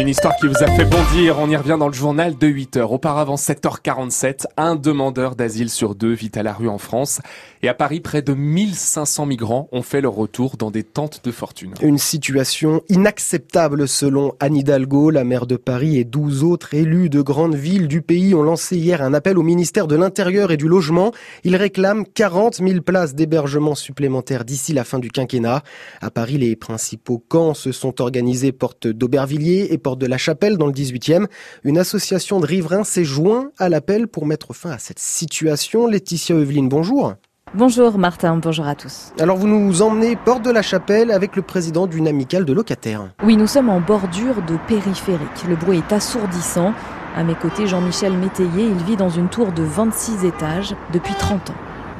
Une histoire qui vous a fait bondir, on y revient dans le journal de 8h. Auparavant, 7h47, un demandeur d'asile sur deux vit à la rue en France. Et à Paris, près de 1500 migrants ont fait leur retour dans des tentes de fortune. Une situation inacceptable selon Anne Hidalgo, la maire de Paris et 12 autres élus de grandes villes du pays ont lancé hier un appel au ministère de l'Intérieur et du Logement. Ils réclament 40 000 places d'hébergement supplémentaires d'ici la fin du quinquennat. À Paris, les principaux camps se sont organisés porte d'Aubervilliers et porte de la Chapelle dans le 18e. Une association de riverains s'est joint à l'appel pour mettre fin à cette situation. Laetitia Eveline, bonjour. Bonjour Martin, bonjour à tous. Alors vous nous emmenez porte de la Chapelle avec le président d'une amicale de locataires. Oui, nous sommes en bordure de périphérique. Le bruit est assourdissant. À mes côtés, Jean-Michel Métayer, il vit dans une tour de 26 étages depuis 30 ans.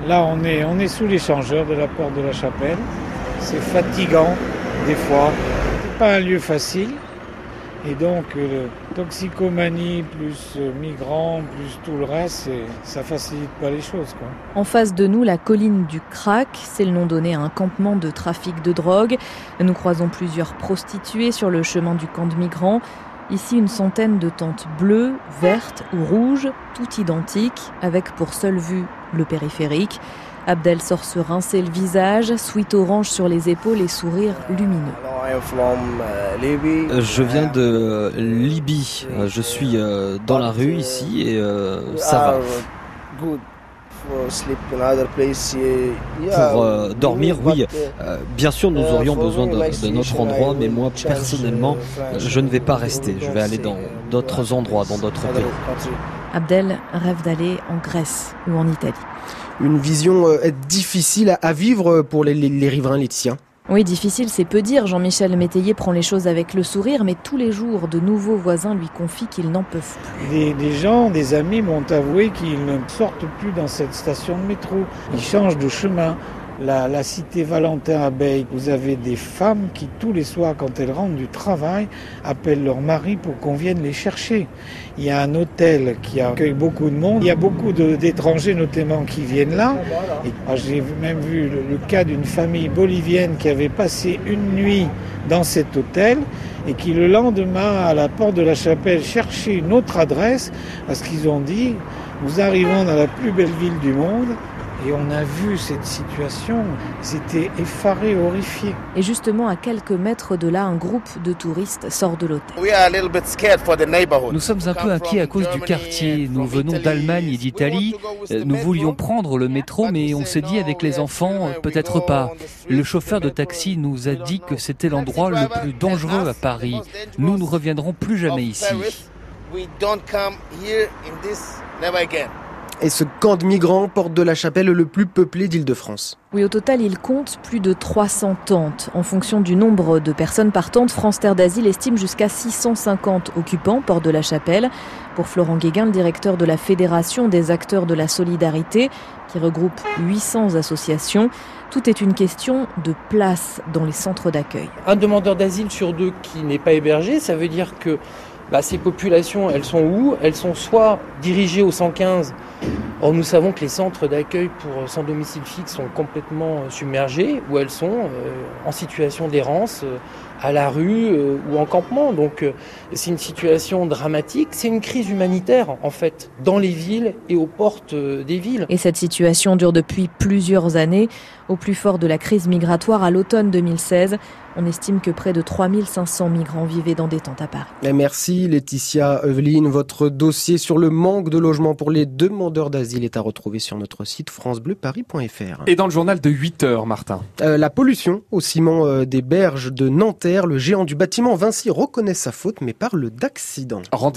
Là, on est, on est sous l'échangeur de la porte de la Chapelle. C'est fatigant des fois. C'est pas un lieu facile. Et donc, euh, toxicomanie, plus euh, migrants, plus tout le reste, ça facilite pas les choses. Quoi. En face de nous, la colline du Crac, c'est le nom donné à un campement de trafic de drogue. Nous croisons plusieurs prostituées sur le chemin du camp de migrants. Ici, une centaine de tentes bleues, vertes ou rouges, toutes identiques, avec pour seule vue le périphérique. Abdel sort se rincer le visage, sweat orange sur les épaules et sourire lumineux. Euh, je viens de Libye. Euh, je suis euh, dans la rue ici et ça va. Pour dormir, oui. bien sûr, nous aurions besoin de, de, notre endroit, mais moi, personnellement, je ne vais pas rester. Je vais aller dans d'autres endroits, dans d'autres pays. Abdel rêve d'aller en Grèce ou en Italie. Une vision difficile à vivre pour les, les, les riverains Laetitia. Oui, difficile, c'est peu dire. Jean-Michel Métayer prend les choses avec le sourire, mais tous les jours, de nouveaux voisins lui confient qu'ils n'en peuvent plus. Des, gens, des amis m'ont avoué qu'ils ne sortent plus dans cette station de métro. Ils changent de chemin la, cité Valentin Abeille, vous avez des femmes qui tous les soirs, quand elles rentrent du travail, appellent leur mari pour qu'on vienne les chercher. Il y a un hôtel qui accueille beaucoup de monde. Il y a beaucoup d'étrangers notamment qui viennent là. J'ai même vu le, le cas d'une famille bolivienne qui avait passé une nuit dans cet hôtel et qui le lendemain à la porte de la chapelle cherchait une autre adresse parce qu'ils ont dit nous arrivons dans la plus belle ville du monde et on a vu cette situation, c'était effaré, horrifié. Et justement, à quelques mètres de là, un groupe de touristes sort de l'hôtel. Nous sommes un peu inquiets à cause du quartier. Nous venons d'Allemagne et d'Italie. Nous voulions prendre le métro, mais on s'est dit avec les enfants, peut-être pas. Le chauffeur de taxi nous a dit que c'était l'endroit le plus dangereux à Paris. Nous ne reviendrons plus jamais ici. Et ce camp de migrants porte de la chapelle le plus peuplé d'Île-de-France. Oui, au total, il compte plus de 300 tentes. En fonction du nombre de personnes partantes, France Terre d'Asile estime jusqu'à 650 occupants porte de la chapelle. Pour Florent Guéguin, le directeur de la Fédération des acteurs de la solidarité, qui regroupe 800 associations, tout est une question de place dans les centres d'accueil. Un demandeur d'asile sur deux qui n'est pas hébergé, ça veut dire que bah, ces populations, elles sont où? Elles sont soit dirigées au 115 Or, nous savons que les centres d'accueil pour sans domicile fixe sont complètement euh, submergés, ou elles sont euh, en situation d'errance euh, à la rue ou en campement. Donc, c'est une situation dramatique. C'est une crise humanitaire, en fait, dans les villes et aux portes des villes. Et cette situation dure depuis plusieurs années. Au plus fort de la crise migratoire à l'automne 2016, on estime que près de 3500 migrants vivaient dans des tentes à Paris. Merci Laetitia Eveline. Votre dossier sur le manque de logement pour les demandeurs d'asile est à retrouver sur notre site francebleuparis.fr. Et dans le journal de 8 heures, Martin. Euh, la pollution au ciment euh, des berges de Nanterre, le géant du bâtiment Vinci reconnaît sa faute mais parle d'accident. Rendez-vous